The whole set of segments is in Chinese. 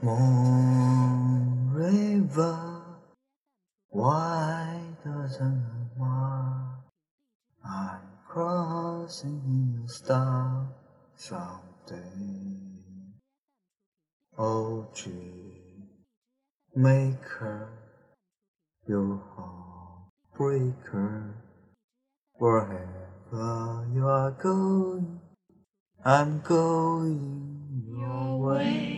Moon River, why doesn't it mark? I'm crossing in your star someday. Oh, dream maker, you heartbreaker, wherever you are going, I'm going your way.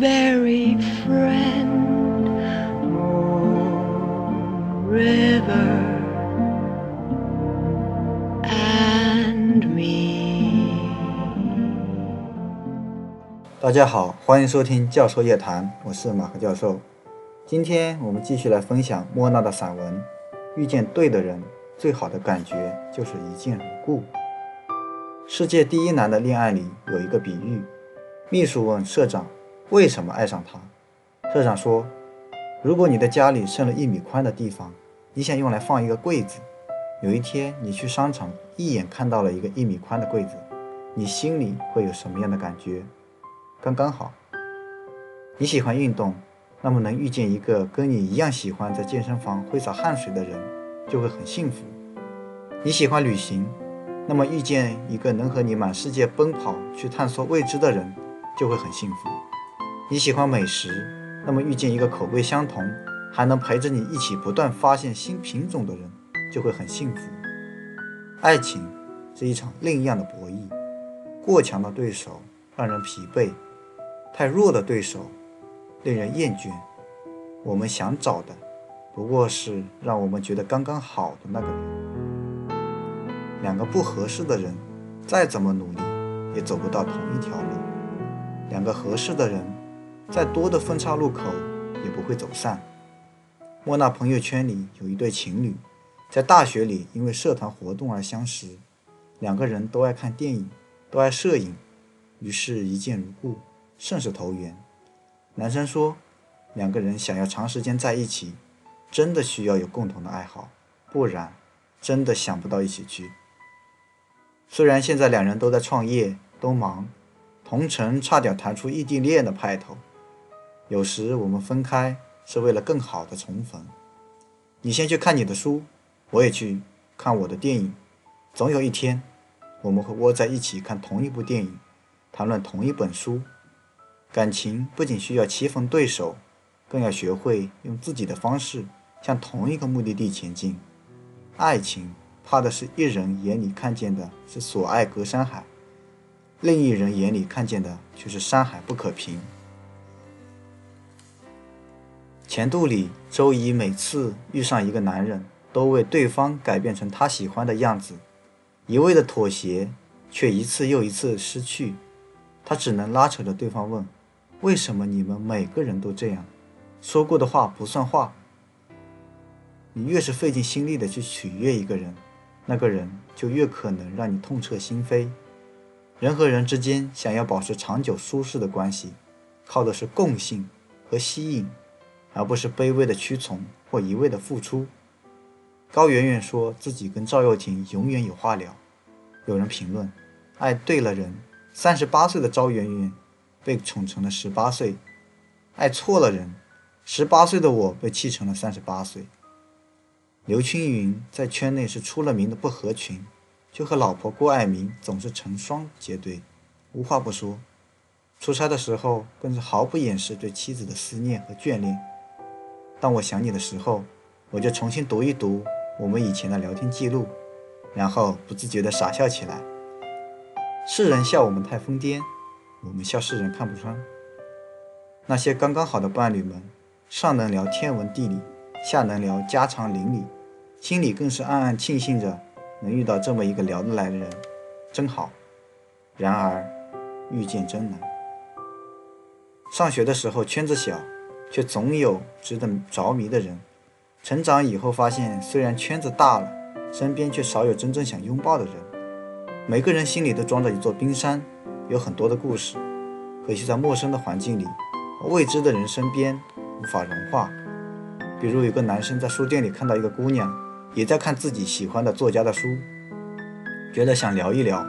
Very friend, River, and me. 大家好，欢迎收听教授夜谈，我是马克教授。今天我们继续来分享莫娜的散文《遇见对的人》，最好的感觉就是一见如故。世界第一难的恋爱里有一个比喻：秘书问社长为什么爱上他，社长说，如果你的家里剩了一米宽的地方，你想用来放一个柜子，有一天你去商场一眼看到了一个一米宽的柜子，你心里会有什么样的感觉？刚刚好。你喜欢运动，那么能遇见一个跟你一样喜欢在健身房挥洒汗水的人，就会很幸福。你喜欢旅行，那么遇见一个能和你满世界奔跑去探索未知的人，就会很幸福。你喜欢美食，那么遇见一个口味相同，还能陪着你一起不断发现新品种的人，就会很幸福。爱情是一场另样的博弈，过强的对手让人疲惫，太弱的对手令人厌倦。我们想找的，不过是让我们觉得刚刚好的那个人。两个不合适的人，再怎么努力，也走不到同一条路。两个合适的人，再多的分岔路口，也不会走散。莫娜朋友圈里有一对情侣，在大学里因为社团活动而相识，两个人都爱看电影，都爱摄影，于是一见如故，甚是投缘。男生说，两个人想要长时间在一起，真的需要有共同的爱好，不然真的想不到一起去。虽然现在两人都在创业，都忙，同城差点谈出异地恋的派头。有时我们分开是为了更好的重逢。你先去看你的书，我也去看我的电影。总有一天，我们会窝在一起看同一部电影，谈论同一本书。感情不仅需要棋逢对手，更要学会用自己的方式向同一个目的地前进。爱情怕的是一人眼里看见的是所爱隔山海，另一人眼里看见的却是山海不可平。前度里，周怡每次遇上一个男人，都为对方改变成她喜欢的样子，一味的妥协，却一次又一次失去。他只能拉扯着对方问：“为什么你们每个人都这样？说过的话不算话。”你越是费尽心力的去取悦一个人，那个人就越可能让你痛彻心扉。人和人之间想要保持长久舒适的关系，靠的是共性和吸引，而不是卑微的屈从或一味的付出。高圆圆说自己跟赵又廷永远有话聊。有人评论：爱对了人，三十八岁的赵圆圆被宠成了十八岁；爱错了人，十八岁的我被气成了三十八岁。刘青云在圈内是出了名的不合群，就和老婆郭爱民总是成双结对，无话不说。出差的时候更是毫不掩饰对妻子的思念和眷恋。当我想你的时候，我就重新读一读我们以前的聊天记录，然后不自觉地傻笑起来。世人笑我们太疯癫，我们笑世人看不穿。那些刚刚好的伴侣们，上能聊天文地理，下能聊家长邻里，心里更是暗暗庆幸着能遇到这么一个聊得来的人，真好。然而，遇见真难。上学的时候圈子小，却总有值得着迷的人；成长以后发现，虽然圈子大了，身边却少有真正想拥抱的人。每个人心里都装着一座冰山，有很多的故事，可惜在陌生的环境里，未知的人身边无法融化。比如有个男生在书店里看到一个姑娘，也在看自己喜欢的作家的书，觉得想聊一聊，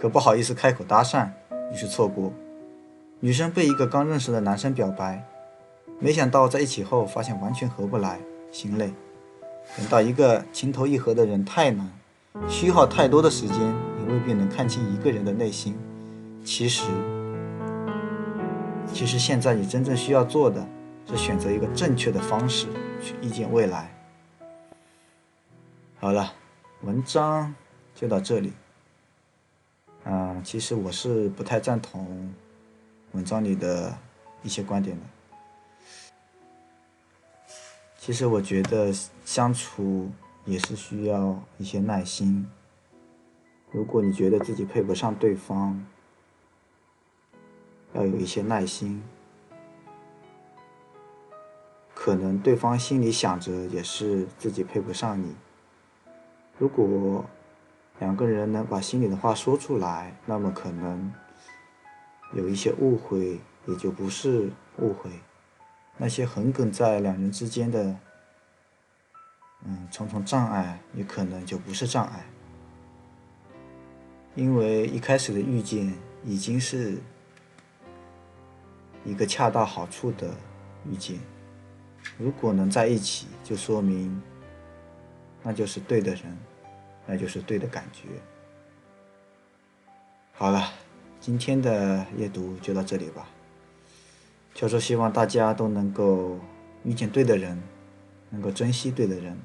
可不好意思开口搭讪，于是错过。女生被一个刚认识的男生表白，没想到在一起后发现完全合不来，心累。等到一个情投意合的人太难，虚耗太多的时间，也未必能看清一个人的内心。其实，其实现在你真正需要做的是选择一个正确的方式。去遇见未来。好了，文章就到这里。嗯，其实我是不太赞同文章里的一些观点的。其实我觉得相处也是需要一些耐心。如果你觉得自己配不上对方，要有一些耐心。可能对方心里想着也是自己配不上你。如果两个人能把心里的话说出来，那么可能有一些误会也就不是误会，那些横亘在两人之间的嗯重重障碍也可能就不是障碍，因为一开始的遇见已经是一个恰到好处的遇见。如果能在一起，就说明那就是对的人，那就是对的感觉。好了，今天的阅读就到这里吧。就是希望大家都能够遇见对的人，能够珍惜对的人。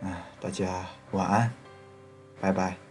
啊，大家晚安，拜拜。